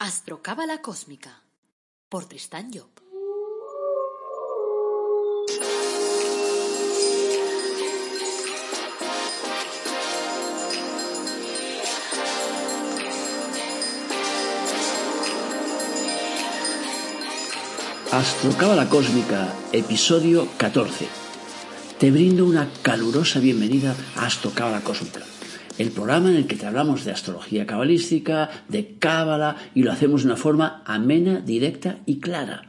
Astrocábala Cósmica por Tristán Job. Astrocábala Cósmica, episodio 14. Te brindo una calurosa bienvenida a Astrocábala Cósmica el programa en el que te hablamos de astrología cabalística, de cábala, y lo hacemos de una forma amena, directa y clara.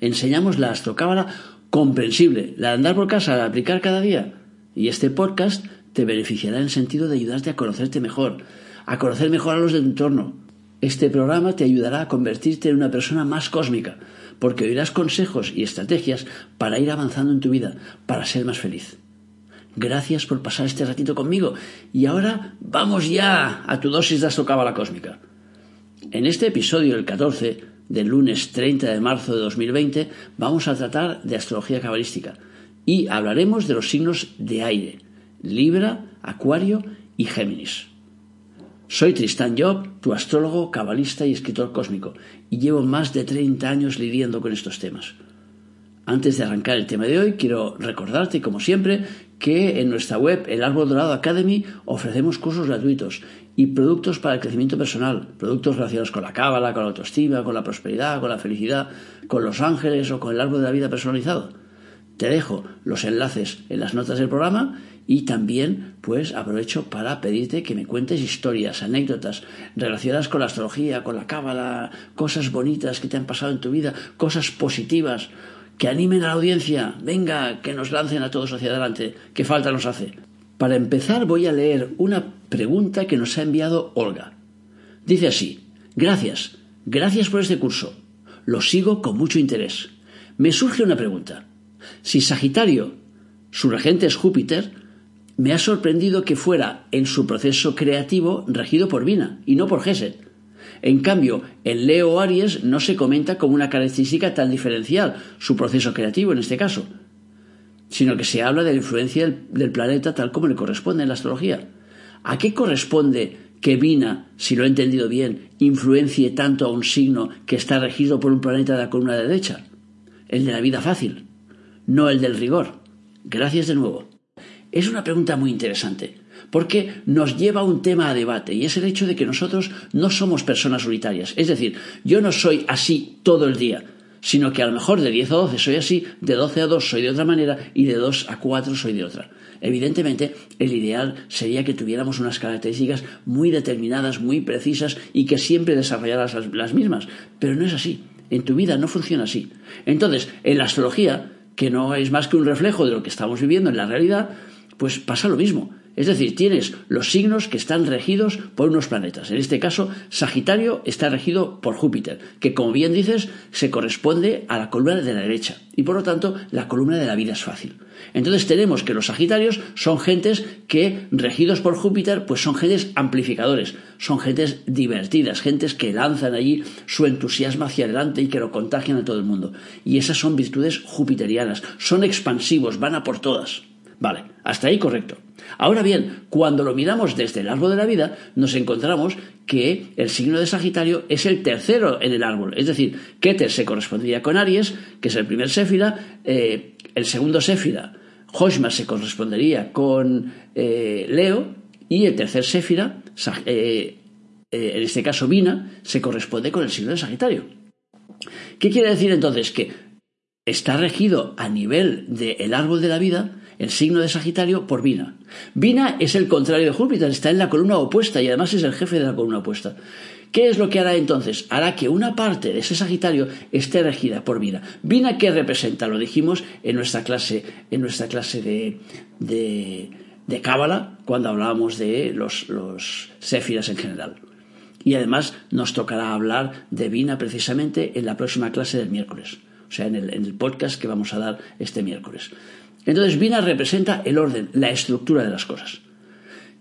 Enseñamos la astrocábala comprensible, la de andar por casa, la de aplicar cada día. Y este podcast te beneficiará en el sentido de ayudarte a conocerte mejor, a conocer mejor a los de tu entorno. Este programa te ayudará a convertirte en una persona más cósmica, porque oirás consejos y estrategias para ir avanzando en tu vida, para ser más feliz. Gracias por pasar este ratito conmigo. Y ahora vamos ya a tu dosis de astrocábala cósmica. En este episodio, el 14, del lunes 30 de marzo de 2020, vamos a tratar de astrología cabalística y hablaremos de los signos de aire, Libra, Acuario y Géminis. Soy Tristan Job, tu astrólogo, cabalista y escritor cósmico, y llevo más de 30 años lidiando con estos temas. Antes de arrancar el tema de hoy, quiero recordarte, como siempre, que en nuestra web, el Árbol Dorado Academy, ofrecemos cursos gratuitos y productos para el crecimiento personal, productos relacionados con la cábala, con la autoestima, con la prosperidad, con la felicidad, con los ángeles o con el árbol de la vida personalizado. Te dejo los enlaces en las notas del programa y también pues aprovecho para pedirte que me cuentes historias, anécdotas relacionadas con la astrología, con la cábala, cosas bonitas que te han pasado en tu vida, cosas positivas que animen a la audiencia, venga, que nos lancen a todos hacia adelante, que falta nos hace. Para empezar voy a leer una pregunta que nos ha enviado Olga. Dice así, gracias, gracias por este curso, lo sigo con mucho interés. Me surge una pregunta. Si Sagitario, su regente es Júpiter, me ha sorprendido que fuera en su proceso creativo regido por Vina y no por Geset. En cambio, en Leo Aries no se comenta como una característica tan diferencial, su proceso creativo en este caso, sino que se habla de la influencia del, planeta tal como le corresponde en la astrología. ¿A qué corresponde que Vina, si lo he entendido bien, influencie tanto a un signo que está regido por un planeta de la columna derecha? El de la vida fácil, no el del rigor. Gracias de nuevo. Es una pregunta muy interesante porque nos lleva a un tema a debate y es el hecho de que nosotros no somos personas solitarias. Es decir, yo no soy así todo el día, sino que a lo mejor de 10 a 12 soy así, de 12 a 2 soy de otra manera y de 2 a 4 soy de otra. Evidentemente, el ideal sería que tuviéramos unas características muy determinadas, muy precisas y que siempre desarrollaras las mismas, pero no es así. En tu vida no funciona así. Entonces, en la astrología, que no es más que un reflejo de lo que estamos viviendo en la realidad, pues pasa lo mismo. Es decir, tienes los signos que están regidos por unos planetas. En este caso, Sagitario está regido por Júpiter, que como bien dices, se corresponde a la columna de la derecha. Y por lo tanto, la columna de la vida es fácil. Entonces tenemos que los Sagitarios son gentes que, regidos por Júpiter, pues son gentes amplificadores, son gentes divertidas, gentes que lanzan allí su entusiasmo hacia adelante y que lo contagian a todo el mundo. Y esas son virtudes jupiterianas, son expansivos, van a por todas. Vale, hasta ahí correcto. Ahora bien, cuando lo miramos desde el árbol de la vida, nos encontramos que el signo de Sagitario es el tercero en el árbol. Es decir, Keter se correspondería con Aries, que es el primer Séfira, eh, el segundo Séfira, Hoshma se correspondería con eh, Leo, y el tercer Séfira, eh, en este caso Vina, se corresponde con el signo de Sagitario. ¿Qué quiere decir entonces? Que está regido a nivel del árbol de la vida el signo de Sagitario por Vina. Vina es el contrario de Júpiter, está en la columna opuesta y además es el jefe de la columna opuesta. ¿Qué es lo que hará entonces? Hará que una parte de ese Sagitario esté regida por Vina. ¿Vina qué representa? Lo dijimos en nuestra clase, en nuestra clase de, de, Cábala, cuando hablábamos de los, los en general. Y además nos tocará hablar de Vina precisamente en la próxima clase del miércoles, o sea, en el podcast que vamos a dar este miércoles. Entonces Vina representa el orden, la estructura de las cosas.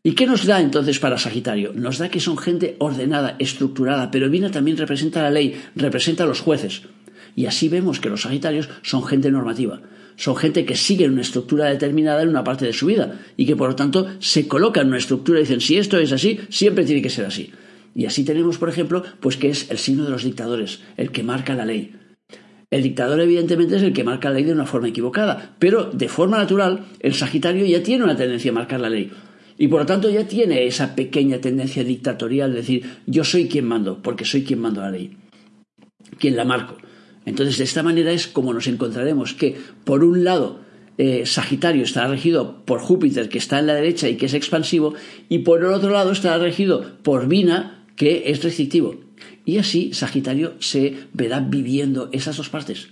¿Y qué nos da entonces para Sagitario? Nos da que son gente ordenada, estructurada, pero Vina también representa la ley, representa a los jueces. Y así vemos que los Sagitarios son gente normativa, son gente que sigue una estructura determinada en una parte de su vida y que por lo tanto se coloca en una estructura y dicen si esto es así, siempre tiene que ser así. Y así tenemos, por ejemplo, pues que es el signo de los dictadores, el que marca la ley. El dictador, evidentemente, es el que marca la ley de una forma equivocada, pero de forma natural, el Sagitario ya tiene una tendencia a marcar la ley. Y por lo tanto ya tiene esa pequeña tendencia dictatorial de decir, yo soy quien mando, porque soy quien mando la ley, quien la marco. Entonces, de esta manera es como nos encontraremos que, por un lado, eh, Sagitario estará regido por Júpiter, que está en la derecha y que es expansivo, y por el otro lado estará regido por Vina, que es restrictivo. Y así Sagitario se verá viviendo esas dos partes,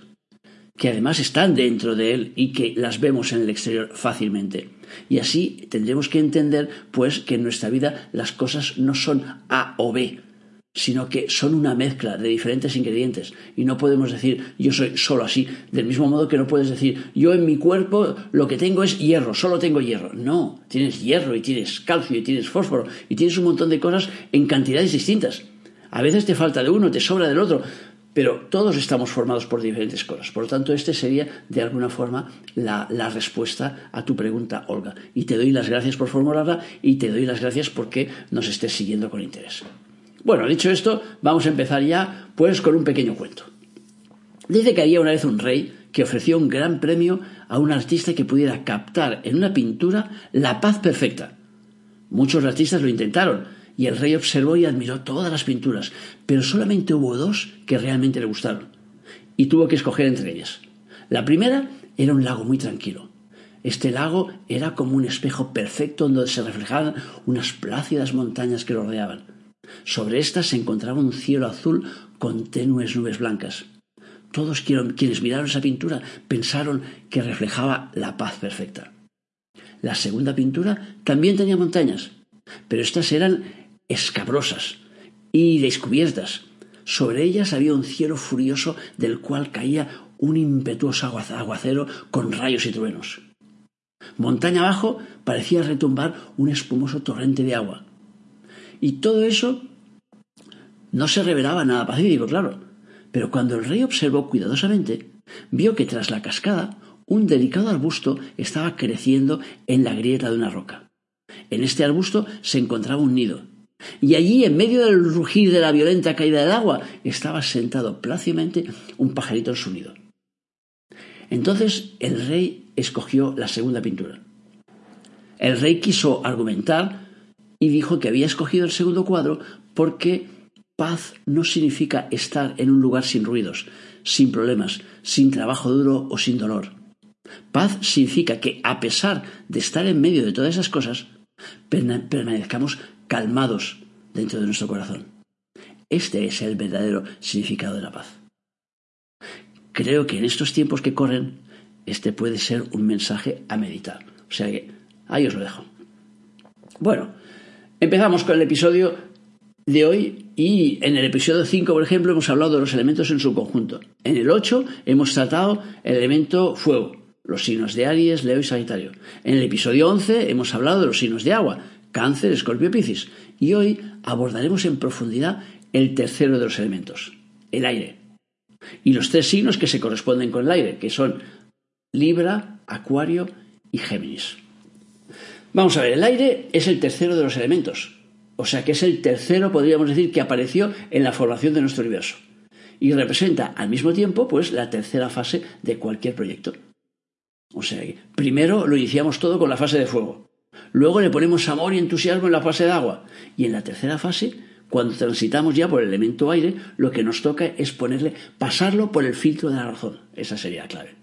que además están dentro de él y que las vemos en el exterior fácilmente. Y así tendremos que entender, pues, que en nuestra vida las cosas no son A o B, sino que son una mezcla de diferentes ingredientes. Y no podemos decir yo soy solo así, del mismo modo que no puedes decir yo en mi cuerpo lo que tengo es hierro, solo tengo hierro. No, tienes hierro y tienes calcio y tienes fósforo y tienes un montón de cosas en cantidades distintas. A veces te falta de uno, te sobra del otro, pero todos estamos formados por diferentes cosas. Por lo tanto, este sería, de alguna forma, la, la, respuesta a tu pregunta, Olga. Y te doy las gracias por formularla y te doy las gracias porque nos estés siguiendo con interés. Bueno, dicho esto, vamos a empezar ya, pues, con un pequeño cuento. Dice que había una vez un rey que ofreció un gran premio a un artista que pudiera captar en una pintura la paz perfecta. Muchos artistas lo intentaron, y el rey observó y admiró todas las pinturas, pero solamente hubo dos que realmente le gustaron, y tuvo que escoger entre ellas. La primera era un lago muy tranquilo. Este lago era como un espejo perfecto donde se reflejaban unas plácidas montañas que lo rodeaban. Sobre éstas se encontraba un cielo azul con tenues nubes blancas. Todos quienes miraron esa pintura pensaron que reflejaba la paz perfecta. La segunda pintura también tenía montañas, pero estas eran escabrosas y descubiertas. Sobre ellas había un cielo furioso del cual caía un impetuoso aguacero con rayos y truenos. Montaña abajo parecía retumbar un espumoso torrente de agua. Y todo eso no se revelaba nada pacífico, claro. Pero cuando el rey observó cuidadosamente, vio que tras la cascada un delicado arbusto estaba creciendo en la grieta de una roca. En este arbusto se encontraba un nido, y allí, en medio del rugir de la violenta caída del agua, estaba sentado plácidamente un pajarito en su nido. Entonces el rey escogió la segunda pintura. El rey quiso argumentar y dijo que había escogido el segundo cuadro porque paz no significa estar en un lugar sin ruidos, sin problemas, sin trabajo duro o sin dolor. Paz significa que a pesar de estar en medio de todas esas cosas, permanezcamos calmados dentro de nuestro corazón. Este es el verdadero significado de la paz. Creo que en estos tiempos que corren, este puede ser un mensaje a meditar. O sea que ahí os lo dejo. Bueno, empezamos con el episodio de hoy y en el episodio 5, por ejemplo, hemos hablado de los elementos en su conjunto. En el 8 hemos tratado el elemento fuego, los signos de Aries, Leo y Sagitario. En el episodio 11 hemos hablado de los signos de agua, Cáncer, Escorpio, Piscis. Y hoy abordaremos en profundidad el tercero de los elementos, el aire. Y los tres signos que se corresponden con el aire, que son Libra, Acuario y Géminis. Vamos a ver, el aire es el tercero de los elementos. O sea que es el tercero, podríamos decir, que apareció en la formación de nuestro universo. Y representa al mismo tiempo, pues, la tercera fase de cualquier proyecto. O sea que primero lo iniciamos todo con la fase de fuego. Luego le ponemos amor y entusiasmo en la fase de agua. Y en la tercera fase, cuando transitamos ya por el elemento aire, lo que nos toca es ponerle, pasarlo por el filtro de la razón. Esa sería la clave.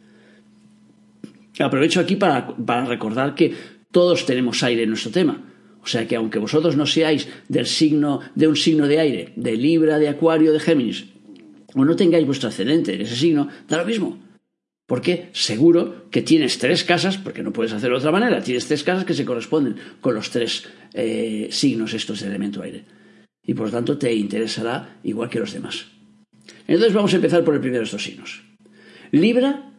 Aprovecho aquí para, para recordar que todos tenemos aire en nuestro tema. O sea que aunque vosotros no seáis del signo, de un signo de aire, de Libra, de Acuario, de Géminis, o no tengáis vuestro ascendente en ese signo, da lo mismo. Porque seguro que tienes tres casas, porque no puedes hacerlo de otra manera, tienes tres casas que se corresponden con los tres eh, signos estos de elemento aire. Y por lo tanto te interesará igual que los demás. Entonces vamos a empezar por el primero de estos signos. Libra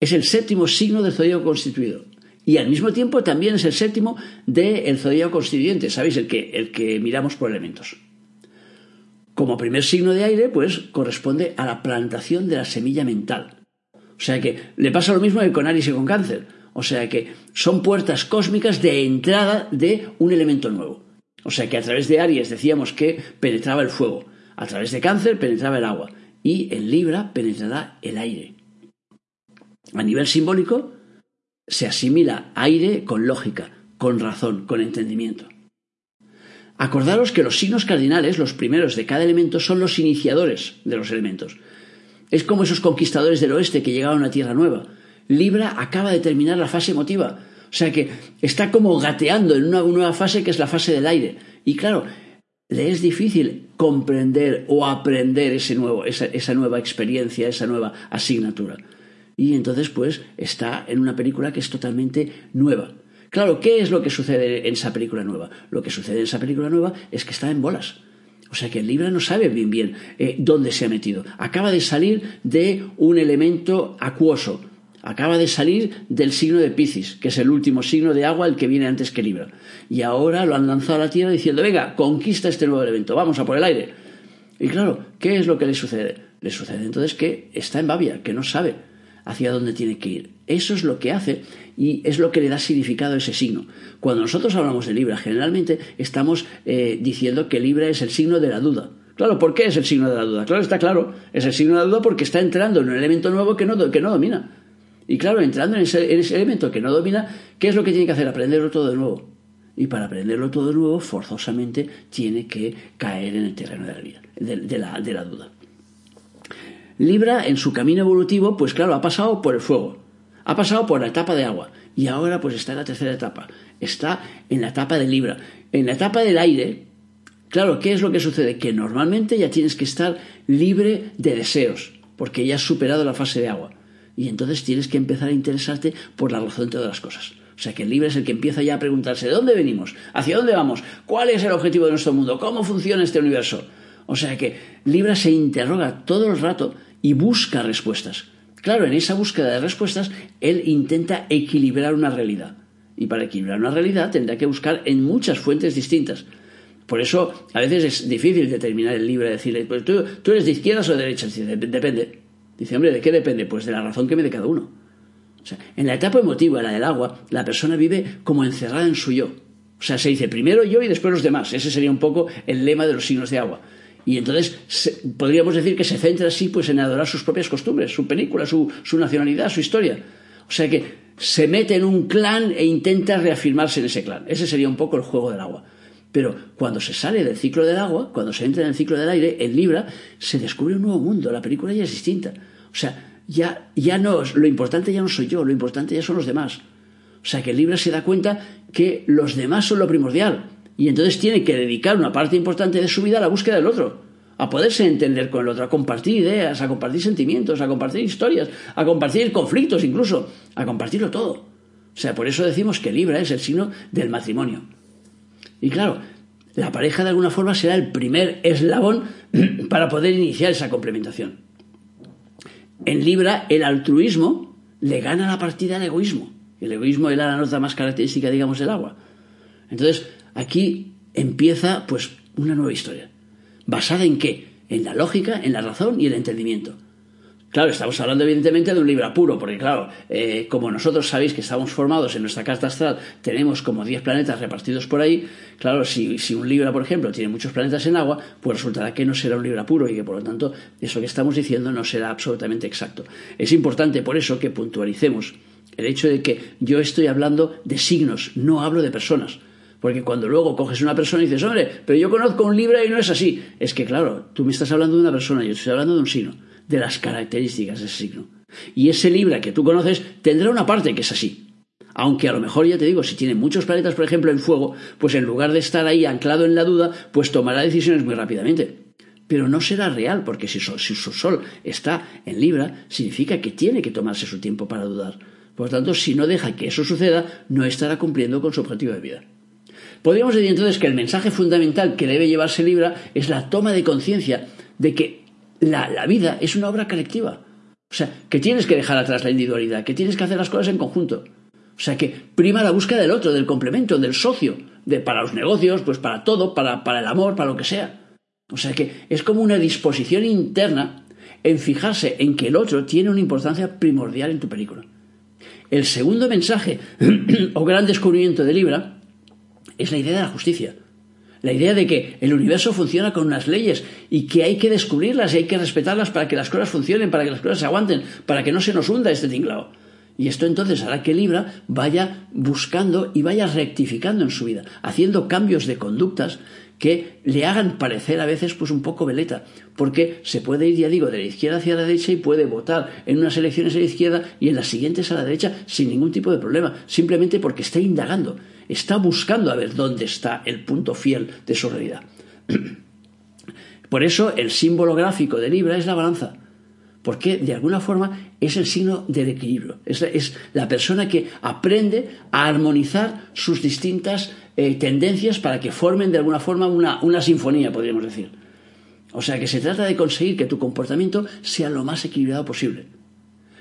es el séptimo signo del zodíaco constituido. Y al mismo tiempo también es el séptimo del zodíaco constituyente, ¿sabéis? El que, el que miramos por elementos. Como primer signo de aire, pues corresponde a la plantación de la semilla mental o sea que le pasa lo mismo que con Aries y con Cáncer. O sea que son puertas cósmicas de entrada de un elemento nuevo. O sea que a través de Aries decíamos que penetraba el fuego, a través de Cáncer penetraba el agua y en Libra penetrará el aire. A nivel simbólico se asimila aire con lógica, con razón, con entendimiento. Acordaros que los signos cardinales, los primeros de cada elemento, son los iniciadores de los elementos. Es como esos conquistadores del oeste que llegaron a Tierra Nueva. Libra acaba de terminar la fase emotiva. O sea que está como gateando en una nueva fase que es la fase del aire. Y claro, le es difícil comprender o aprender ese nuevo, esa, esa nueva experiencia, esa nueva asignatura. Y entonces, pues, está en una película que es totalmente nueva. Claro, ¿qué es lo que sucede en esa película nueva? Lo que sucede en esa película nueva es que está en bolas. O sea que el Libra no sabe bien bien eh, dónde se ha metido. Acaba de salir de un elemento acuoso. Acaba de salir del signo de Piscis, que es el último signo de agua, el que viene antes que Libra. Y ahora lo han lanzado a la Tierra diciendo, venga, conquista este nuevo elemento, vamos a por el aire. Y claro, ¿qué es lo que le sucede? Le sucede entonces que está en Babia, que no sabe hacia dónde tiene que ir. Eso es lo que hace y es lo que le da significado a ese signo. Cuando nosotros hablamos de Libra, generalmente estamos eh, diciendo que Libra es el signo de la duda. Claro, ¿por qué es el signo de la duda? Claro, está claro, es el signo de la duda porque está entrando en un elemento nuevo que no, que no domina. Y claro, entrando en ese, elemento que no domina, ¿qué es lo que tiene que hacer? Aprenderlo todo de nuevo. Y para aprenderlo todo de nuevo, forzosamente tiene que caer en el terreno de la, vida, de la duda. Libra, en su camino evolutivo, pues claro, ha pasado por el fuego, ha pasado por la etapa de agua y ahora pues está en la tercera etapa, está en la etapa de Libra. En la etapa del aire, claro, ¿qué es lo que sucede? Que normalmente ya tienes que estar libre de deseos, porque ya has superado la fase de agua. Y entonces tienes que empezar a interesarte por la razón de todas las cosas. O sea que el libre es el que empieza ya a preguntarse ¿de dónde venimos? ¿Hacia dónde vamos? ¿Cuál es el objetivo de nuestro mundo? ¿Cómo funciona este universo? O sea que Libra se interroga todo el rato y busca respuestas. Claro, en esa búsqueda de respuestas, él intenta equilibrar una realidad. Y para equilibrar una realidad tendrá que buscar en muchas fuentes distintas. Por eso a veces es difícil determinar el libre, decirle, pues tú, eres de izquierdas o de derechas. Dice, depende. Dice, hombre, ¿de qué depende? Pues de la razón que me dé cada uno. En la etapa emotiva, la del agua, la persona vive como encerrada en su yo. O sea, se dice primero yo y después los demás. Ese sería un poco el lema de los signos de agua. Y entonces podríamos decir que se centra así pues en adorar sus propias costumbres, su película, su, nacionalidad, su historia. O sea que se mete en un clan e intenta reafirmarse en ese clan. Ese sería un poco el juego del agua. Pero cuando se sale del ciclo del agua, cuando se entra en el ciclo del aire, en Libra, se descubre un nuevo mundo. La película ya es distinta. O sea, ya, ya no, lo importante ya no soy yo, lo importante ya son los demás. O sea, que Libra se da cuenta que los demás son lo primordial y entonces tiene que dedicar una parte importante de su vida a la búsqueda del otro, a poderse entender con el otro, a compartir ideas, a compartir sentimientos, a compartir historias, a compartir conflictos incluso, a compartirlo todo. O sea, por eso decimos que Libra es el signo del matrimonio. Y claro, la pareja de alguna forma será el primer eslabón para poder iniciar esa complementación. En Libra, el altruismo le gana la partida al egoísmo. El egoísmo era la nota más característica, digamos, del agua. Entonces, Aquí empieza pues una nueva historia. ¿Basada en qué? En la lógica, en la razón y el entendimiento. Claro, estamos hablando evidentemente de un libro puro, porque claro, eh, como nosotros sabéis que estamos formados en nuestra carta astral, tenemos como 10 planetas repartidos por ahí, claro, si, si, un Libra, por ejemplo, tiene muchos planetas en agua, pues resultará que no será un Libra puro y que por lo tanto eso que estamos diciendo no será absolutamente exacto. Es importante por eso que puntualicemos el hecho de que yo estoy hablando de signos, no hablo de personas. Porque cuando luego coges una persona y dices, hombre, pero yo conozco un Libra y no es así. Es que, claro, tú me estás hablando de una persona, yo estoy hablando de un signo, de las características de ese signo. Y ese Libra que tú conoces tendrá una parte que es así. Aunque a lo mejor, ya te digo, si tiene muchos planetas, por ejemplo, en fuego, pues en lugar de estar ahí anclado en la duda, pues tomará decisiones muy rápidamente. Pero no será real, porque si su, si su Sol está en Libra, significa que tiene que tomarse su tiempo para dudar. Por lo tanto, si no deja que eso suceda, no estará cumpliendo con su objetivo de vida. Podríamos decir entonces que el mensaje fundamental que debe llevarse Libra es la toma de conciencia de que la, vida es una obra colectiva. O sea, que tienes que dejar atrás la individualidad, que tienes que hacer las cosas en conjunto. O sea, que prima la búsqueda del otro, del complemento, del socio, de, para los negocios, pues para todo, para, para el amor, para lo que sea. O sea, que es como una disposición interna en fijarse en que el otro tiene una importancia primordial en tu película. El segundo mensaje o gran descubrimiento de Libra es la idea de la justicia. La idea de que el universo funciona con unas leyes y que hay que descubrirlas y hay que respetarlas para que las cosas funcionen, para que las cosas se aguanten, para que no se nos hunda este tinglado. Y esto entonces hará que Libra vaya buscando y vaya rectificando en su vida, haciendo cambios de conductas que le hagan parecer a veces pues un poco veleta, porque se puede ir, ya digo, de la izquierda hacia la derecha y puede votar en unas elecciones a la izquierda y en las siguientes a la derecha sin ningún tipo de problema, simplemente porque está indagando, está buscando a ver dónde está el punto fiel de su realidad. Por eso el símbolo gráfico de Libra es la balanza porque de alguna forma es el signo del equilibrio, es, la persona que aprende a armonizar sus distintas eh, tendencias para que formen de alguna forma una, una sinfonía, podríamos decir. O sea que se trata de conseguir que tu comportamiento sea lo más equilibrado posible.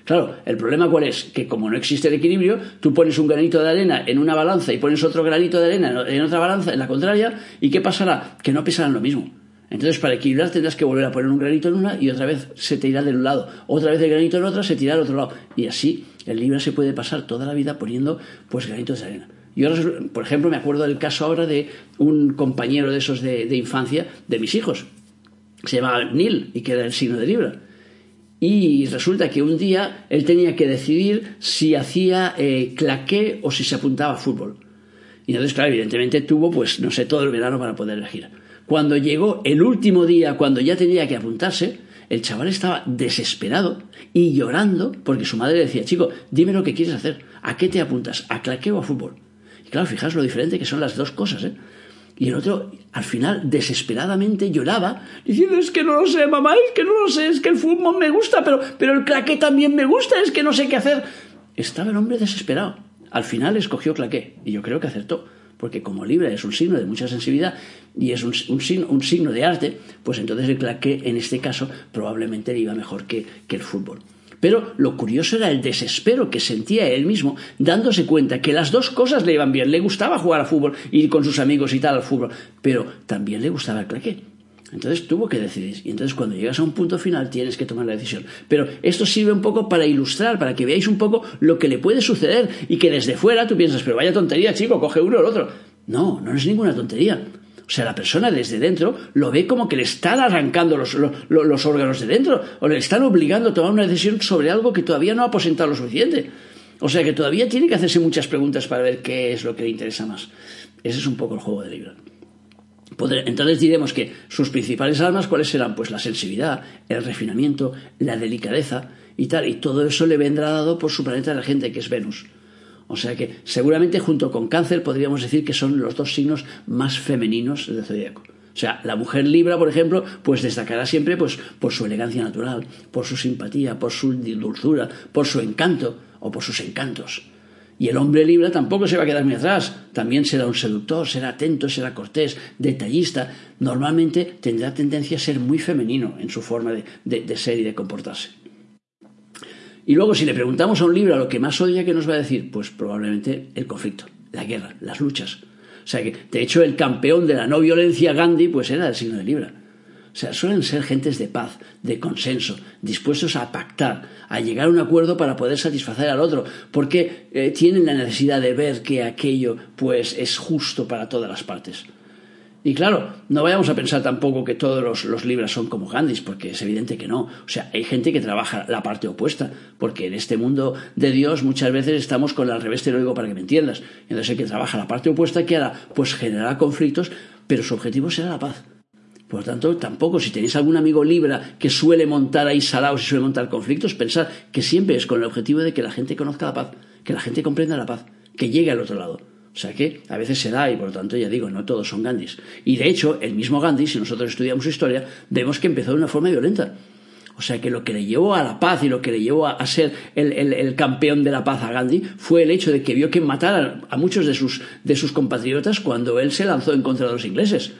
Claro, el problema cuál es? Que como no existe el equilibrio, tú pones un granito de arena en una balanza y pones otro granito de arena en otra balanza, en la contraria, ¿y qué pasará? Que no pesarán lo mismo. Entonces, para equilibrar tendrás que volver a poner un granito en una y otra vez se te irá de un lado. Otra vez el granito en otra, se te irá al otro lado. Y así el Libra se puede pasar toda la vida poniendo pues granitos de arena. Yo, por ejemplo, me acuerdo del caso ahora de un compañero de esos de, infancia de mis hijos. Se llamaba Neil y que el signo de Libra. Y resulta que un día él tenía que decidir si hacía eh, claqué o si se apuntaba a fútbol. Y entonces, claro, evidentemente tuvo, pues, no sé, todo el verano para poder elegir. Cuando llegó el último día, cuando ya tenía que apuntarse, el chaval estaba desesperado y llorando porque su madre decía, chico, dime lo que quieres hacer, ¿a qué te apuntas? ¿A claqueo o a fútbol? Y claro, fijaos lo diferente que son las dos cosas, ¿eh? Y el otro, al final, desesperadamente lloraba, diciendo, es que no lo sé, mamá, es que no lo sé, es que el fútbol me gusta, pero, pero el claqué también me gusta, es que no sé qué hacer. Estaba el hombre desesperado. Al final escogió claqué, y yo creo que acertó porque como Libra es un signo de mucha sensibilidad y es un, signo, un signo, de arte, pues entonces el claqué en este caso probablemente le iba mejor que, que el fútbol. Pero lo curioso era el desespero que sentía él mismo, dándose cuenta que las dos cosas le iban bien. Le gustaba jugar al fútbol, ir con sus amigos y tal al fútbol, pero también le gustaba el claqué. Entonces tuvo que decidir. Y entonces cuando llegas a un punto final tienes que tomar la decisión. Pero esto sirve un poco para ilustrar, para que veáis un poco lo que le puede suceder y que desde fuera tú piensas, pero vaya tontería, chico, coge uno o el otro. No, no es ninguna tontería. O sea, la persona desde dentro lo ve como que le están arrancando los, los, órganos de dentro o le están obligando a tomar una decisión sobre algo que todavía no ha aposentado lo suficiente. O sea que todavía tiene que hacerse muchas preguntas para ver qué es lo que le interesa más. Ese es un poco el juego de libro. Entonces diremos que sus principales armas, ¿cuáles serán? Pues la sensibilidad, el refinamiento, la delicadeza y tal. Y todo eso le vendrá dado por su planeta de la gente, que es Venus. O sea que seguramente junto con Cáncer podríamos decir que son los dos signos más femeninos del zodiaco. O sea, la mujer Libra, por ejemplo, pues destacará siempre pues, por su elegancia natural, por su simpatía, por su dulzura, por su encanto o por sus encantos. Y el hombre libre tampoco se va a quedar muy atrás. También será un seductor, será atento, será cortés, detallista. Normalmente tendrá tendencia a ser muy femenino en su forma de, ser y de comportarse. Y luego, si le preguntamos a un libro lo que más odia, ¿qué nos va a decir? Pues probablemente el conflicto, la guerra, las luchas. O sea que, de hecho, el campeón de la no violencia, Gandhi, pues era el signo de Libra. O sea, suelen ser gentes de paz, de consenso, dispuestos a pactar, a llegar a un acuerdo para poder satisfacer al otro, porque eh, tienen la necesidad de ver que aquello pues es justo para todas las partes. Y claro, no vayamos a pensar tampoco que todos los, libras son como Gandhi, porque es evidente que no. O sea, hay gente que trabaja la parte opuesta, porque en este mundo de Dios muchas veces estamos con el revés, te lo digo para que me entiendas. Entonces el que trabaja la parte opuesta que hará, pues generará conflictos, pero su objetivo será la paz. Por lo tanto, tampoco, si tenéis algún amigo Libra que suele montar ahí salados y suele montar conflictos, pensad que siempre es con el objetivo de que la gente conozca la paz, que la gente comprenda la paz, que llegue al otro lado. O sea que a veces se da y por lo tanto ya digo, no todos son Gandhis. Y de hecho, el mismo Gandhi, si nosotros estudiamos su historia, vemos que empezó de una forma violenta. O sea que lo que le llevó a la paz y lo que le llevó a, ser el, campeón de la paz a Gandhi fue el hecho de que vio que mataran a muchos de sus, de sus compatriotas cuando él se lanzó en contra de los ingleses.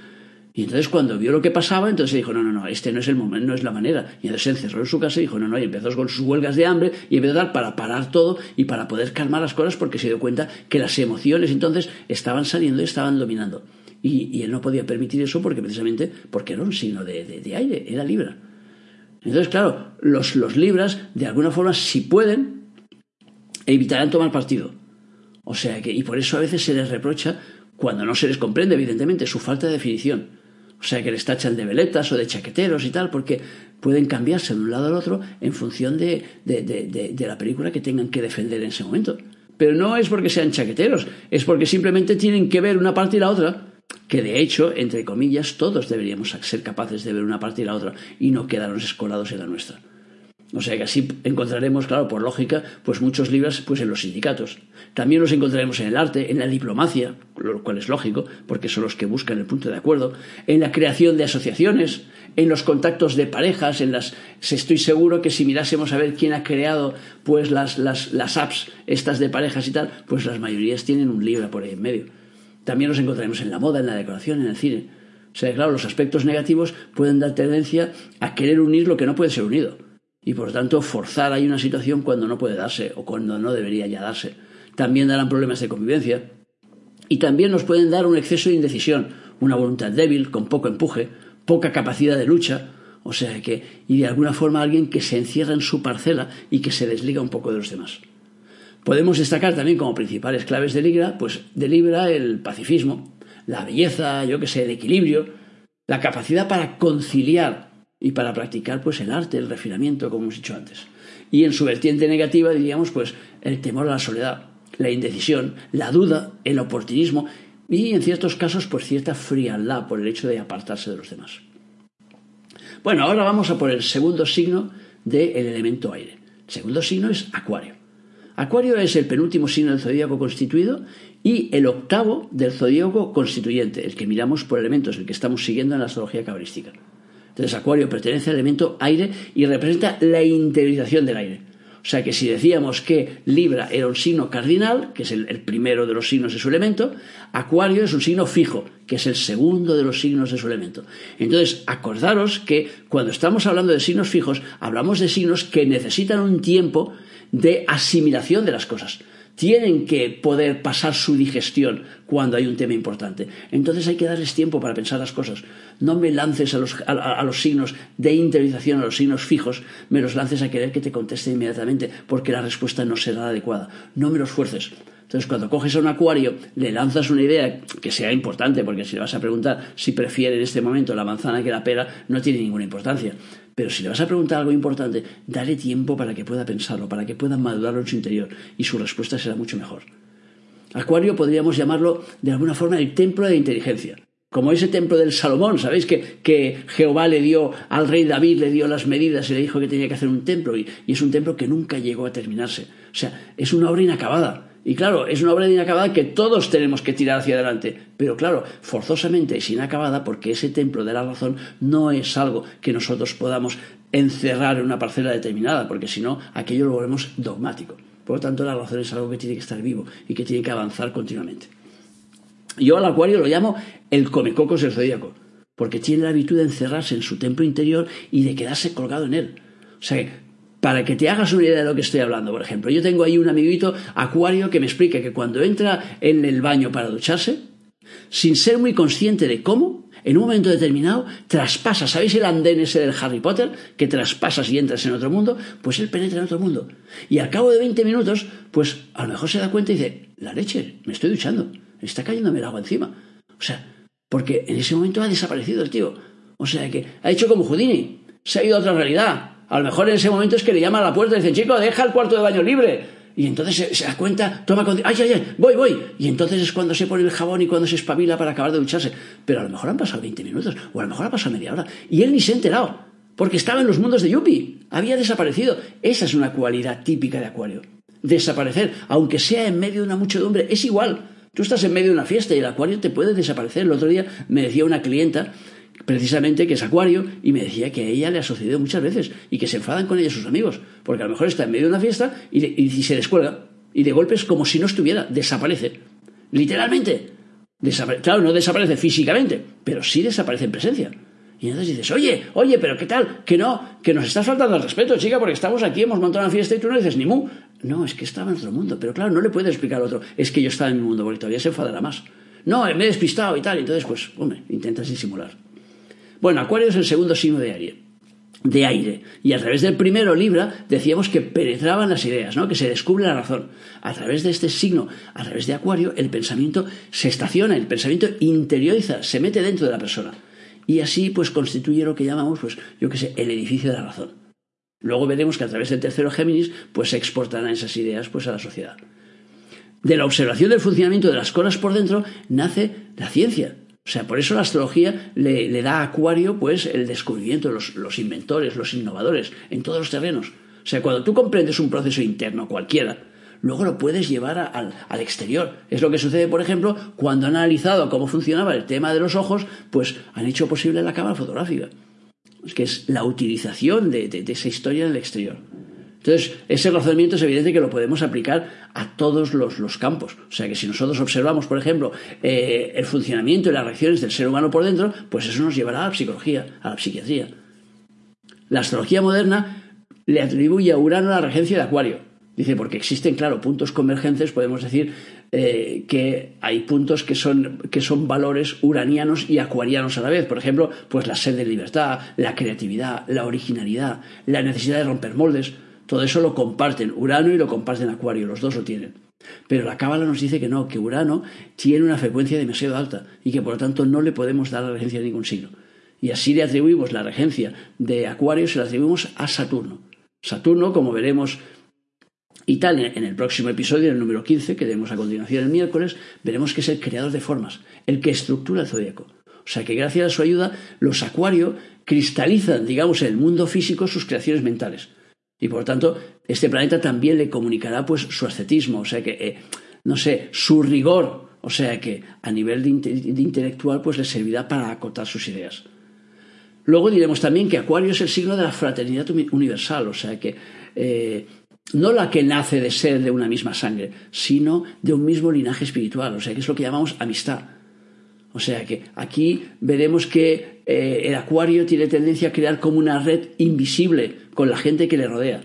Y entonces cuando vio lo que pasaba, entonces dijo, no, no, no, este no es el momento, no es la manera. Y entonces se encerró en su casa y dijo, no, no, y empezó con sus huelgas de hambre y empezó a dar para parar todo y para poder calmar las cosas porque se dio cuenta que las emociones entonces estaban saliendo y estaban dominando. Y, él no podía permitir eso porque precisamente porque era un signo de, aire, era Libra. Entonces, claro, los, los Libras, de alguna forma, si pueden, evitarán tomar partido. O sea que, y por eso a veces se les reprocha cuando no se les comprende, evidentemente, su falta de definición. O sea, que les tachan de veletas o de chaqueteros y tal, porque pueden cambiarse de un lado al otro en función de, de, la película que tengan que defender en ese momento. Pero no es porque sean chaqueteros, es porque simplemente tienen que ver una parte y la otra, que de hecho, entre comillas, todos deberíamos ser capaces de ver una parte y la otra y no quedarnos escolados en la nuestra. O sea que así encontraremos, claro, por lógica, pues muchos libros pues en los sindicatos. También los encontraremos en el arte, en la diplomacia, lo cual es lógico, porque son los que buscan el punto de acuerdo, en la creación de asociaciones, en los contactos de parejas, en las estoy seguro que si mirásemos a ver quién ha creado pues las, las, las apps estas de parejas y tal, pues las mayorías tienen un libro por ahí en medio. También los encontraremos en la moda, en la decoración, en el cine. O sea, claro, los aspectos negativos pueden dar tendencia a querer unir lo que no puede ser unido y por lo tanto forzar ahí una situación cuando no puede darse o cuando no debería ya darse. También darán problemas de convivencia y también nos pueden dar un exceso de indecisión, una voluntad débil, con poco empuje, poca capacidad de lucha, o sea que, y de alguna forma alguien que se encierra en su parcela y que se desliga un poco de los demás. Podemos destacar también como principales claves de Libra, pues de Libra el pacifismo, la belleza, yo que sé, el equilibrio, la capacidad para conciliar y para practicar pues el arte, el refinamiento, como hemos dicho antes. Y en su vertiente negativa diríamos pues el temor a la soledad, la indecisión, la duda, el oportunismo y en ciertos casos pues cierta frialdad por el hecho de apartarse de los demás. Bueno, ahora vamos a por el segundo signo del elemento aire. El segundo signo es Acuario. Acuario es el penúltimo signo del zodíaco constituido y el octavo del zodíaco constituyente, el que miramos por elementos, el que estamos siguiendo en la astrología cabalística. Entonces Acuario pertenece al elemento aire y representa la interiorización del aire. O sea que si decíamos que Libra era un signo cardinal, que es el, primero de los signos de su elemento, Acuario es un signo fijo, que es el segundo de los signos de su elemento. Entonces, acordaros que cuando estamos hablando de signos fijos, hablamos de signos que necesitan un tiempo de asimilación de las cosas tienen que poder pasar su digestión cuando hay un tema importante. Entonces hay que darles tiempo para pensar las cosas. No me lances a los, a, los, signos de interiorización, a los signos fijos, me los lances a querer que te conteste inmediatamente, porque la respuesta no será adecuada. No me los fuerces. Entonces, cuando coges a un acuario, le lanzas una idea que sea importante, porque si le vas a preguntar si prefiere en este momento la manzana que la pera, no tiene ninguna importancia. Pero si le vas a preguntar algo importante, dale tiempo para que pueda pensarlo, para que pueda madurarlo en su interior, y su respuesta será mucho mejor. Acuario podríamos llamarlo de alguna forma el templo de inteligencia. Como ese templo del Salomón, ¿sabéis? Que, que, Jehová le dio al rey David, le dio las medidas y le dijo que tenía que hacer un templo, y es un templo que nunca llegó a terminarse. O sea, es una obra inacabada. Y claro, es una obra inacabada que todos tenemos que tirar hacia adelante. Pero claro, forzosamente es inacabada porque ese templo de la razón no es algo que nosotros podamos encerrar en una parcela determinada, porque si no, aquello lo volvemos dogmático. Por lo tanto, la razón es algo que tiene que estar vivo y que tiene que avanzar continuamente. Yo al acuario lo llamo el comecocos del zodíaco, porque tiene la virtud de encerrarse en su templo interior y de quedarse colgado en él. O sea, para que te hagas una idea de lo que estoy hablando, por ejemplo, yo tengo ahí un amiguito acuario que me explica que cuando entra en el baño para ducharse, sin ser muy consciente de cómo, en un momento determinado, traspasa, ¿sabéis el andén ese del Harry Potter? Que traspasas y entras en otro mundo, pues él penetra en otro mundo. Y al cabo de 20 minutos, pues a lo mejor se da cuenta y dice, la leche, me estoy duchando, está cayéndome el agua encima. O sea, porque en ese momento ha desaparecido el tío. O sea que ha hecho como Houdini, se ha ido a otra realidad, a lo mejor en ese momento es que le llaman a la puerta y dicen, chico, deja el cuarto de baño libre. Y entonces se, da cuenta, toma con... ¡Ay, ay, ay! ¡Voy, voy! Y entonces es cuando se pone el jabón y cuando se espabila para acabar de ducharse. Pero a lo mejor han pasado 20 minutos, o a lo mejor ha pasado media hora. Y él ni se ha enterado, porque estaba en los mundos de Yuppie. Había desaparecido. Esa es una cualidad típica de Acuario. Desaparecer, aunque sea en medio de una muchedumbre, es igual. Tú estás en medio de una fiesta y el Acuario te puede desaparecer. El otro día me decía una clienta precisamente que es acuario y me decía que a ella le ha sucedido muchas veces y que se enfadan con ella sus amigos, porque a lo mejor está en medio de una fiesta y, se descuelga y de golpe es como si no estuviera, desaparece. Literalmente. claro, no desaparece físicamente, pero sí desaparece en presencia. Y entonces dices, oye, oye, pero ¿qué tal? Que no, que nos estás faltando al respeto, chica, porque estamos aquí, hemos montado una fiesta y tú no dices ni mu. No, es que estaba en otro mundo, pero claro, no le puede explicar al otro, es que yo estaba en mi mundo, porque todavía se enfadará más. No, me he despistado y tal, entonces pues, hombre, intentas disimular. Bueno, Acuario es el segundo signo de Aries. de aire. Y a través del primero, Libra, decíamos que penetraban las ideas, ¿no? que se descubre la razón. A través de este signo, a través de Acuario, el pensamiento se estaciona, el pensamiento interioriza, se mete dentro de la persona. Y así, pues, constituye lo que llamamos, pues, yo qué sé, el edificio de la razón. Luego veremos que a través del tercero Géminis, pues, se exportarán esas ideas, pues, a la sociedad. De la observación del funcionamiento de las cosas por dentro nace la ciencia, o sea, por eso la astrología le, da a Acuario pues el descubrimiento, los, los, inventores, los innovadores, en todos los terrenos. O sea, cuando tú comprendes un proceso interno cualquiera, luego lo puedes llevar al, exterior. Es lo que sucede, por ejemplo, cuando han analizado cómo funcionaba el tema de los ojos, pues han hecho posible la cámara fotográfica, que es la utilización de, de esa historia en el exterior. Entonces, ese razonamiento es evidente que lo podemos aplicar a todos los, campos. O sea que si nosotros observamos, por ejemplo, eh, el funcionamiento y las reacciones del ser humano por dentro, pues eso nos llevará a la psicología, a la psiquiatría. La astrología moderna le atribuye a Urano la regencia de Acuario. Dice, porque existen, claro, puntos convergentes, podemos decir eh, que hay puntos que son, que son valores uranianos y acuarianos a la vez. Por ejemplo, pues la sed de libertad, la creatividad, la originalidad, la necesidad de romper moldes. Todo eso lo comparten Urano y lo comparten Acuario, los dos lo tienen. Pero la Cábala nos dice que no, que Urano tiene una frecuencia demasiado alta y que por lo tanto no le podemos dar la regencia de ningún signo. Y así le atribuimos la regencia de Acuario, se la atribuimos a Saturno. Saturno, como veremos y tal, en el próximo episodio, en el número 15, que vemos a continuación el miércoles, veremos que es el creador de formas, el que estructura el zodíaco. O sea que gracias a su ayuda, los Acuario cristalizan, digamos, en el mundo físico sus creaciones mentales. Y por tanto, este planeta también le comunicará pues su ascetismo, o sea que, eh, no sé, su rigor, o sea que a nivel de, intelectual pues le servirá para acotar sus ideas. Luego diremos también que Acuario es el signo de la fraternidad universal, o sea que eh, no la que nace de ser de una misma sangre, sino de un mismo linaje espiritual, o sea que es lo que llamamos amistad. O sea que aquí veremos que eh, el acuario tiene tendencia a crear como una red invisible con la gente que le rodea.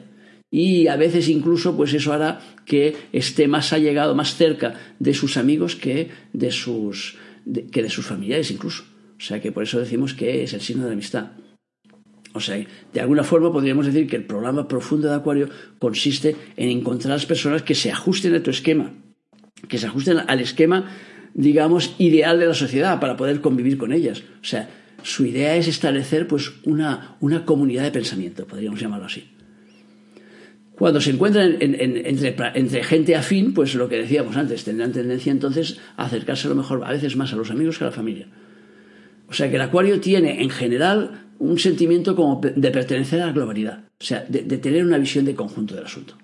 Y a veces incluso pues eso hará que esté más allegado, más cerca de sus amigos que de sus, que de sus familiares incluso. O sea que por eso decimos que es el signo de la amistad. O sea, de alguna forma podríamos decir que el programa profundo de Acuario consiste en encontrar a las personas que se ajusten a tu esquema, que se ajusten al esquema digamos, ideal de la sociedad para poder convivir con ellas. O sea, su idea es establecer pues una, una comunidad de pensamiento, podríamos llamarlo así. Cuando se encuentran entre, entre, gente afín, pues lo que decíamos antes, tendrán tendencia entonces a acercarse a lo mejor a veces más a los amigos que a la familia. O sea que el acuario tiene en general un sentimiento como de pertenecer a la globalidad, o sea, de tener una visión de conjunto del asunto.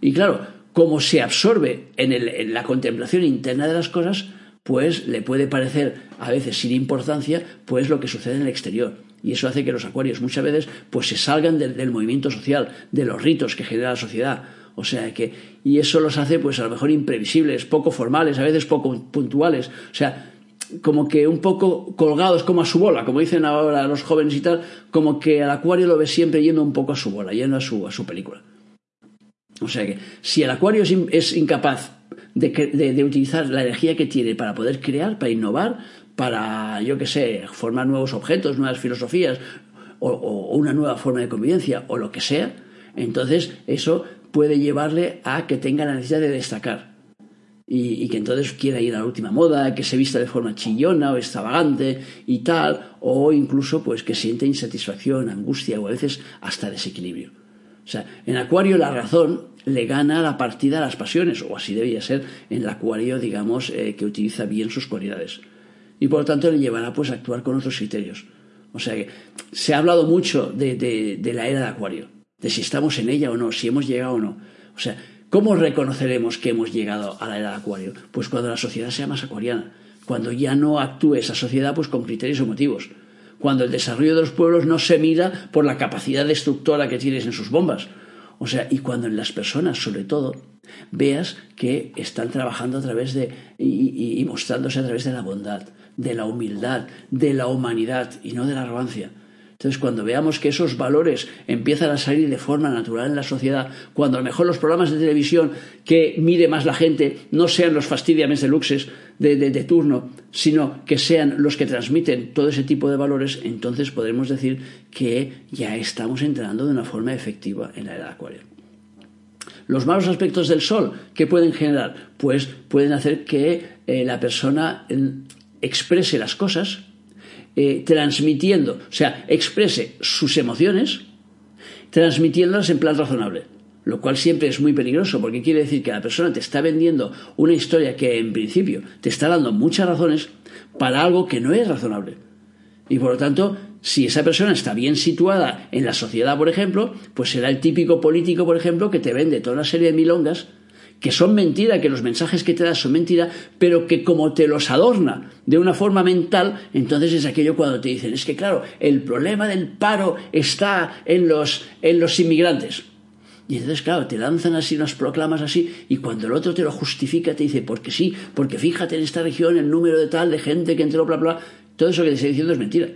Y claro, como se absorbe en, la contemplación interna de las cosas, pues le puede parecer a veces sin importancia pues lo que sucede en el exterior. Y eso hace que los acuarios muchas veces pues se salgan del, movimiento social, de los ritos que genera la sociedad. O sea que, y eso los hace pues a lo mejor imprevisibles, poco formales, a veces poco puntuales. O sea, como que un poco colgados como a su bola, como dicen ahora los jóvenes y tal, como que al acuario lo ve siempre yendo un poco a su bola, yendo a su, a su película. O sea que si el acuario es, incapaz de, utilizar la energía que tiene para poder crear, para innovar, para, yo qué sé, formar nuevos objetos, nuevas filosofías o, una nueva forma de convivencia o lo que sea, entonces eso puede llevarle a que tenga la necesidad de destacar. Y, y, que entonces quiera ir a la última moda, que se vista de forma chillona o extravagante y tal, o incluso pues que siente insatisfacción, angustia o a veces hasta desequilibrio. O sea, en Acuario la razón le gana la partida a las pasiones, o así debía ser en el Acuario, digamos, eh, que utiliza bien sus cualidades. Y por lo tanto le llevará pues a actuar con otros criterios. O sea que se ha hablado mucho de, de la era de Acuario, de si estamos en ella o no, si hemos llegado o no. O sea, ¿cómo reconoceremos que hemos llegado a la era de Acuario? Pues cuando la sociedad sea más acuariana, cuando ya no actúe esa sociedad pues con criterios o motivos cuando el desarrollo de los pueblos no se mira por la capacidad destructora que tienes en sus bombas. O sea, y cuando en las personas, sobre todo, veas que están trabajando a través de y, mostrándose a través de la bondad, de la humildad, de la humanidad y no de la arrogancia. Entonces, cuando veamos que esos valores empiezan a salir de forma natural en la sociedad, cuando a lo mejor los programas de televisión que mire más la gente no sean los fastidiames de luxes de, de, turno, sino que sean los que transmiten todo ese tipo de valores, entonces podremos decir que ya estamos entrando de una forma efectiva en la era acuario. Los malos aspectos del sol, ¿qué pueden generar? Pues pueden hacer que eh, la persona eh, exprese las cosas eh, transmitiendo, o sea, exprese sus emociones, transmitiéndolas en plan razonable. Lo cual siempre es muy peligroso porque quiere decir que la persona te está vendiendo una historia que en principio te está dando muchas razones para algo que no es razonable. Y por lo tanto, si esa persona está bien situada en la sociedad, por ejemplo, pues será el típico político, por ejemplo, que te vende toda una serie de milongas que son mentira, que los mensajes que te da son mentira, pero que como te los adorna de una forma mental, entonces es aquello cuando te dicen, es que claro, el problema del paro está en los, en los inmigrantes. Y entonces, claro, te lanzan así unas proclamas así, y cuando el otro te lo justifica, te dice, porque sí, porque fíjate en esta región el número de tal, de gente que entró, bla, bla, todo eso que te está diciendo es mentira.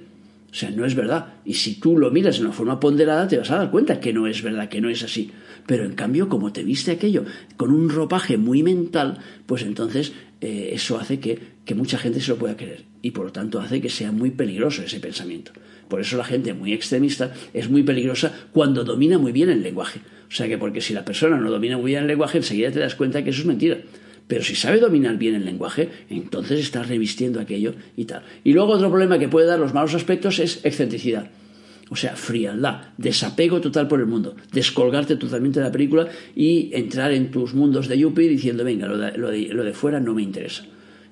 O sea, no es verdad. Y si tú lo miras de una forma ponderada, te vas a dar cuenta que no es verdad, que no es así. Pero en cambio, como te viste aquello con un ropaje muy mental, pues entonces eh, eso hace que, que mucha gente se lo pueda creer. Y por lo tanto hace que sea muy peligroso ese pensamiento. Por eso la gente muy extremista es muy peligrosa cuando domina muy bien el lenguaje. O sea que porque si la persona no domina muy bien el lenguaje, enseguida te das cuenta que eso es mentira. Pero si sabe dominar bien el lenguaje, entonces está revistiendo aquello y tal. Y luego otro problema que puede dar los malos aspectos es excentricidad. O sea, frialdad, desapego total por el mundo, descolgarte totalmente de la película y entrar en tus mundos de Yuppie diciendo, venga, lo de, fuera no me interesa.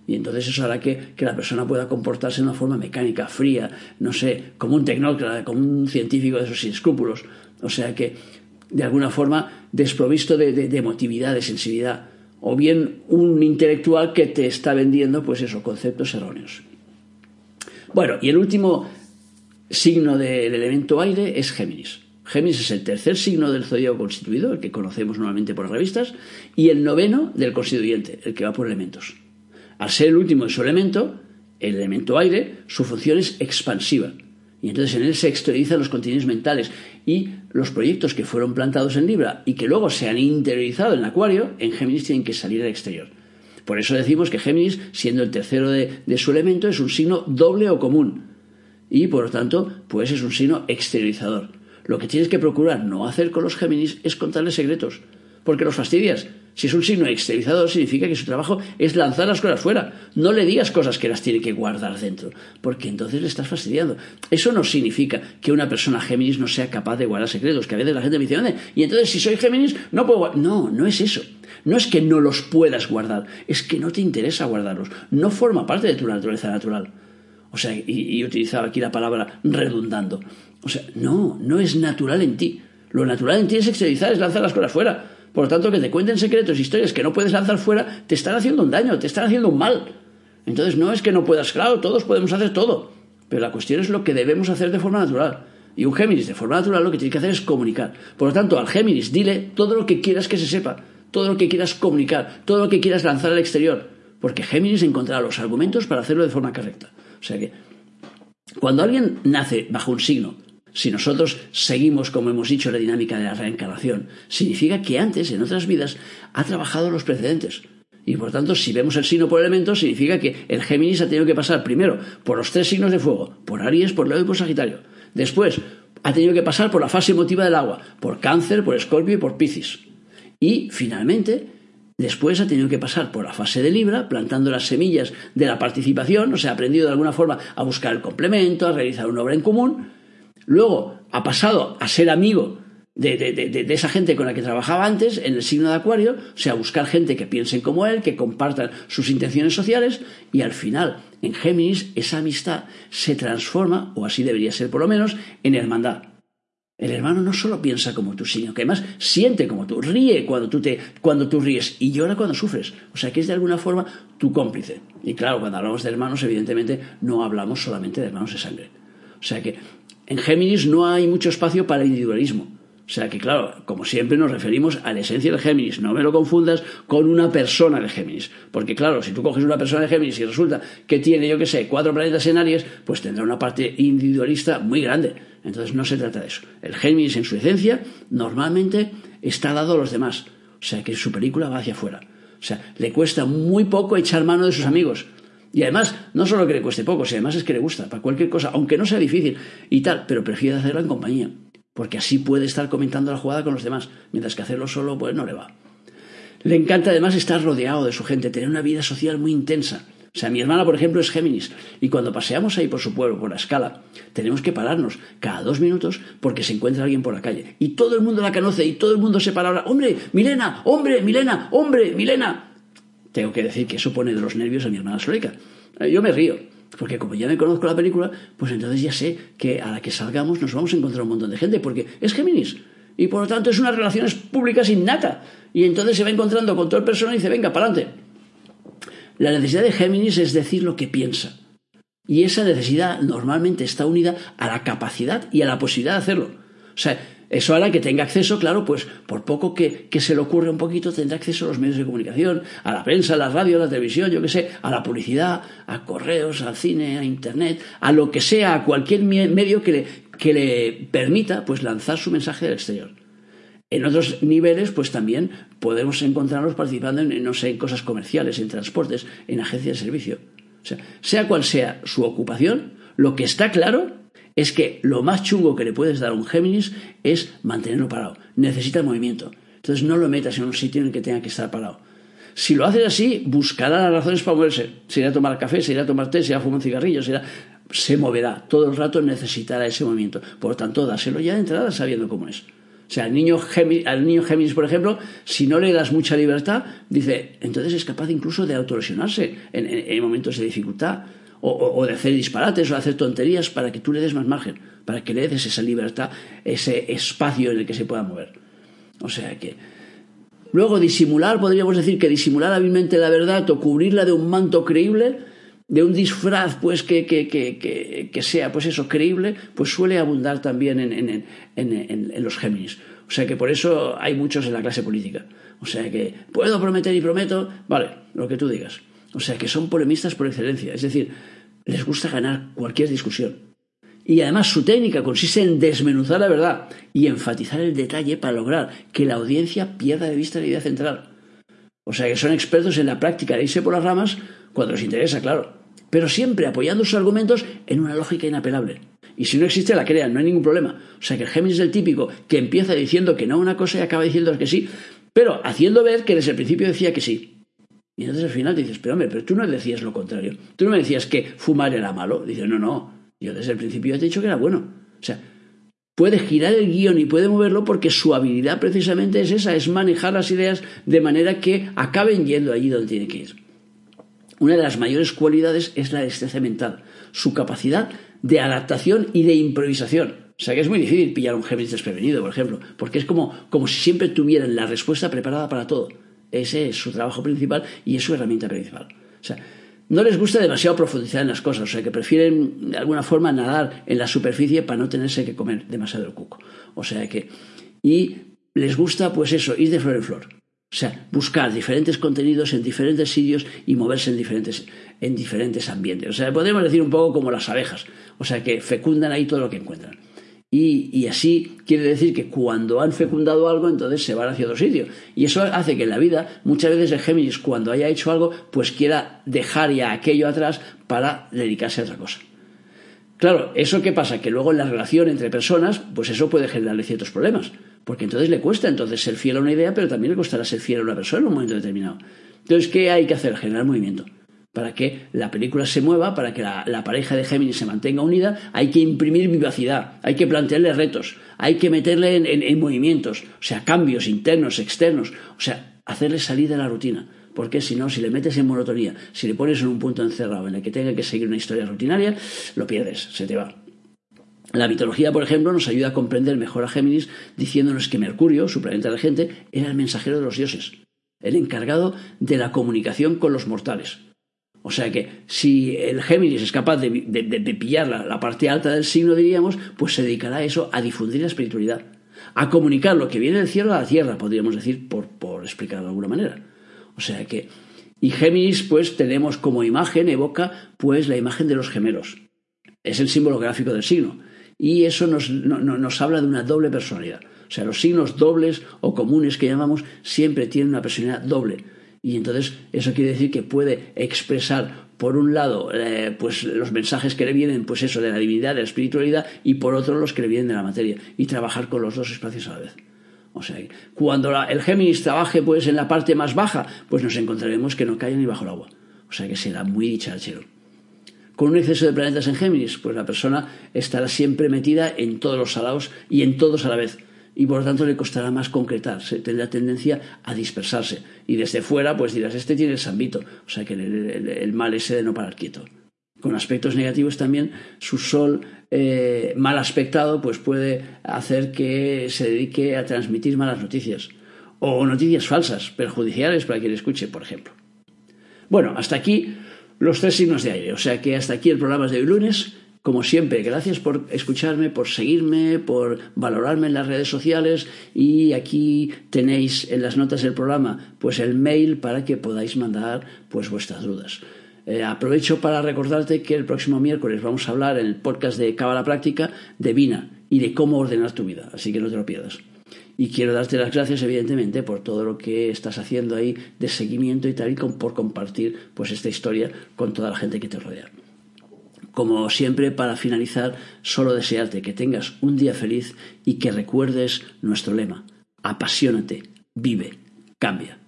Y entonces eso hará que, que, la persona pueda comportarse de una forma mecánica, fría, no sé, como un tecnócrata, como un científico de esos sin escrúpulos. O sea que, de alguna forma, desprovisto de, de emotividad, de sensibilidad o bien un intelectual que te está vendiendo, pues eso, conceptos erróneos. Bueno, y el último signo del elemento aire es Géminis. Géminis es el tercer signo del zodíaco constituido, el que conocemos normalmente por las revistas, y el noveno del constituyente, el que va por elementos. Al ser el último de su elemento, el elemento aire, su función es expansiva. Y entonces en él se exteriorizan los contenidos mentales y los proyectos que fueron plantados en Libra y que luego se han interiorizado en Acuario, en Géminis tienen que salir al exterior. Por eso decimos que Géminis, siendo el tercero de, de su elemento, es un signo doble o común. Y por lo tanto, pues es un signo exteriorizador. Lo que tienes que procurar no hacer con los Géminis es contarles secretos, porque los fastidias. Si es un signo exteriorizador, significa que su trabajo es lanzar las cosas fuera. No le digas cosas que las tiene que guardar dentro, porque entonces le estás fastidiando. Eso no significa que una persona Géminis no sea capaz de guardar secretos, que a veces la gente me dice, y entonces si soy Géminis, no puedo guardar. No, no es eso. No es que no los puedas guardar, es que no te interesa guardarlos. No forma parte de tu naturaleza natural. O sea, y, y utilizaba aquí la palabra redundando. O sea, no, no es natural en ti. Lo natural en ti es exteriorizar, es lanzar las cosas fuera. Por lo tanto, que te cuenten secretos, historias que no puedes lanzar fuera, te están haciendo un daño, te están haciendo un mal. Entonces, no es que no puedas, claro, todos podemos hacer todo. Pero la cuestión es lo que debemos hacer de forma natural. Y un Géminis de forma natural lo que tiene que hacer es comunicar. Por lo tanto, al Géminis dile todo lo que quieras que se sepa, todo lo que quieras comunicar, todo lo que quieras lanzar al exterior. Porque Géminis encontrará los argumentos para hacerlo de forma correcta. O sea que, cuando alguien nace bajo un signo si nosotros seguimos, como hemos dicho, la dinámica de la reencarnación, significa que antes, en otras vidas, ha trabajado los precedentes. Y por tanto, si vemos el signo por elementos, significa que el Géminis ha tenido que pasar primero por los tres signos de fuego, por Aries, por Leo y por Sagitario. Después, ha tenido que pasar por la fase emotiva del agua, por Cáncer, por Escorpio y por Piscis. Y finalmente, después ha tenido que pasar por la fase de Libra, plantando las semillas de la participación, o sea, ha aprendido de alguna forma a buscar el complemento, a realizar una obra en común, Luego ha pasado a ser amigo de, esa gente con la que trabajaba antes en el signo de Acuario, o sea, buscar gente que piensen como él, que compartan sus intenciones sociales, y al final, en Géminis, esa amistad se transforma, o así debería ser por lo menos, en hermandad. El hermano no solo piensa como tú, sino que además siente como tú, ríe cuando tú, te, cuando tú ríes y llora cuando sufres. O sea que es de alguna forma tu cómplice. Y claro, cuando hablamos de hermanos, evidentemente no hablamos solamente de hermanos de sangre. O sea que en Géminis no hay mucho espacio para el individualismo. O sea que, claro, como siempre nos referimos a la esencia del Géminis. No me lo confundas con una persona de Géminis. Porque, claro, si tú coges una persona de Géminis y resulta que tiene, yo qué sé, cuatro planetas en Aries, pues tendrá una parte individualista muy grande. Entonces no se trata de eso. El Géminis en su esencia normalmente está dado a los demás. O sea que su película va hacia afuera. O sea, le cuesta muy poco echar mano de sus amigos. Y además, no solo que le cueste poco, sino además es que le gusta, para cualquier cosa, aunque no sea difícil y tal, pero prefiere hacerla en compañía porque así puede estar comentando la jugada con los demás, mientras que hacerlo solo pues no le va. Le encanta además estar rodeado de su gente, tener una vida social muy intensa. O sea, mi hermana, por ejemplo, es Géminis, y cuando paseamos ahí por su pueblo, por la escala, tenemos que pararnos cada dos minutos porque se encuentra alguien por la calle. Y todo el mundo la conoce y todo el mundo se para ¡Hombre, Milena! ¡Hombre, Milena! ¡Hombre, Milena! Tengo que decir que eso pone de los nervios a mi hermana Sólica. Yo me río, porque como ya me conozco la película, pues entonces ya sé que a la que salgamos nos vamos a encontrar un montón de gente, porque es Géminis. Y por lo tanto es unas relaciones públicas innata. Y entonces se va encontrando con todo el personal y dice, venga, para adelante. La necesidad de Géminis es decir lo que piensa. Y esa necesidad normalmente está unida a la capacidad y a la posibilidad de hacerlo. O sea, eso hará que tenga acceso, claro, pues por poco que, se le ocurra un poquito, tendrá acceso a los medios de comunicación, a la prensa, a la radio, a la televisión, yo qué sé, a la publicidad, a correos, al cine, a internet, a lo que sea, a cualquier medio que le, que le permita pues lanzar su mensaje del exterior. En otros niveles, pues también podemos encontrarnos participando en, no sé, en cosas comerciales, en transportes, en agencias de servicio. O sea, sea cual sea su ocupación, lo que está claro es que lo más chungo que le puedes dar a un Géminis es mantenerlo parado. Necesita movimiento. Entonces no lo metas en un sitio en el que tenga que estar parado. Si lo haces así, buscará las razones para moverse. Se irá a tomar café, se irá a tomar té, se irá a fumar un cigarrillo, se, se moverá. Todo el rato necesitará ese movimiento. Por lo tanto, dáselo ya de entrada sabiendo cómo es. O sea, al niño, Géminis, niño por ejemplo, si no le das mucha libertad, dice, entonces es capaz incluso de autolesionarse en momentos de dificultad o, de hacer disparates o de hacer tonterías para que tú le des más margen, para que le des esa libertad, ese espacio en el que se pueda mover. O sea que. Luego, disimular, podríamos decir que disimular hábilmente la verdad o cubrirla de un manto creíble, de un disfraz pues que, que, que, que sea pues eso creíble, pues suele abundar también en, en, en, en los Géminis. O sea que por eso hay muchos en la clase política. O sea que puedo prometer y prometo, vale, lo que tú digas. O sea que son polemistas por excelencia. Es decir, les gusta ganar cualquier discusión. Y además su técnica consiste en desmenuzar la verdad y enfatizar el detalle para lograr que la audiencia pierda de vista la idea central. O sea que son expertos en la práctica de irse por las ramas cuando les interesa, claro. Pero siempre apoyando sus argumentos en una lógica inapelable. Y si no existe, la crean, no hay ningún problema. O sea que el Géminis es el típico que empieza diciendo que no una cosa y acaba diciendo que sí, pero haciendo ver que desde el principio decía que sí. Y entonces al final dices, pero hombre, pero tú no decías lo contrario. Tú no me decías que fumar era malo. Dices, no, no, yo desde el principio he dicho que era bueno. O sea, puede girar el guion y puede moverlo porque su habilidad precisamente es esa, es manejar las ideas de manera que acaben yendo allí donde tiene que ir. Una de las mayores cualidades es la destreza mental, su capacidad de adaptación y de improvisación. O sea que es muy difícil pillar a un Géminis desprevenido, por ejemplo, porque es como, como si siempre tuvieran la respuesta preparada para todo. Ese es su trabajo principal y es su herramienta principal. O sea, no les gusta demasiado profundizar en las cosas, o sea, que prefieren de alguna forma nadar en la superficie para no tenerse que comer demasiado el cuco. O sea que. Y les gusta, pues eso, ir de flor en flor. O sea, buscar diferentes contenidos en diferentes sitios y moverse en diferentes, en diferentes ambientes. O sea, podemos decir un poco como las abejas. O sea, que fecundan ahí todo lo que encuentran. Y, así quiere decir que cuando han fecundado algo, entonces se van hacia otro sitio. Y eso hace que en la vida, muchas veces el Géminis, cuando haya hecho algo, pues quiera dejar ya aquello atrás para dedicarse a otra cosa. Claro, ¿eso qué pasa? Que luego en la relación entre personas, pues eso puede generarle ciertos problemas. Porque entonces le cuesta entonces ser fiel a una idea, pero también le costará ser fiel a una persona en un momento determinado. Entonces, ¿qué hay que hacer? Generar movimiento para que la película se mueva, para que la, pareja de Géminis se mantenga unida, hay que imprimir vivacidad, hay que plantearle retos, hay que meterle en, movimientos, o sea, cambios internos, externos, o sea, hacerle salir de la rutina. Porque si no, si le metes en monotonía, si le pones en un punto encerrado en el que tenga que seguir una historia rutinaria, lo pierdes, se te va. La mitología, por ejemplo, nos ayuda a comprender mejor a Géminis diciéndonos que Mercurio, su planeta regente, era el mensajero de los dioses, el encargado de la comunicación con los mortales. O sea que si el Géminis es capaz de, pillar la, parte alta del signo, diríamos, pues se dedicará a eso, a difundir la espiritualidad, a comunicar lo que viene del cielo a la tierra, podríamos decir, por, por explicarlo de alguna manera. O sea que, y Géminis, pues tenemos como imagen, evoca pues la imagen de los gemelos. Es el símbolo gráfico del signo. Y eso nos, nos habla de una doble personalidad. O sea, los signos dobles o comunes que llamamos siempre tienen una personalidad doble. Y entonces eso quiere decir que puede expresar por un lado eh, pues los mensajes que le vienen pues eso de la divinidad, de la espiritualidad y por otro los que le vienen de la materia y trabajar con los dos espacios a la vez. O sea, cuando el Géminis trabaje pues en la parte más baja, pues nos encontraremos que no cae ni bajo el agua. O sea que será muy dicharachero. Con un exceso de planetas en Géminis, pues la persona estará siempre metida en todos los salados y en todos a la vez. Y por lo tanto le costará más concretarse, tendrá tendencia a dispersarse. Y desde fuera, pues dirás, este tiene el sambito. O sea que el mal ese de no parar quieto con aspectos negativos también, su sol eh, mal aspectado pues puede hacer que se dedique a transmitir malas noticias o noticias falsas, perjudiciales para quien escuche, por ejemplo. Bueno, hasta aquí los tres signos de aire, o sea que hasta aquí el programa de hoy lunes. Como siempre, gracias por escucharme, por seguirme, por valorarme en las redes sociales y aquí tenéis en las notas del programa pues el mail para que podáis mandar pues vuestras dudas. Eh, aprovecho para recordarte que el próximo miércoles vamos a hablar en el podcast de Cábala Práctica de Vina y de cómo ordenar tu vida, así que no te lo pierdas. Y quiero darte las gracias, evidentemente, por todo lo que estás haciendo ahí de seguimiento y tal, y por compartir pues esta historia con toda la gente que te rodea. Como siempre, para finalizar, solo desearte que tengas un día feliz y que recuerdes nuestro lema: apasionate, vive, cambia.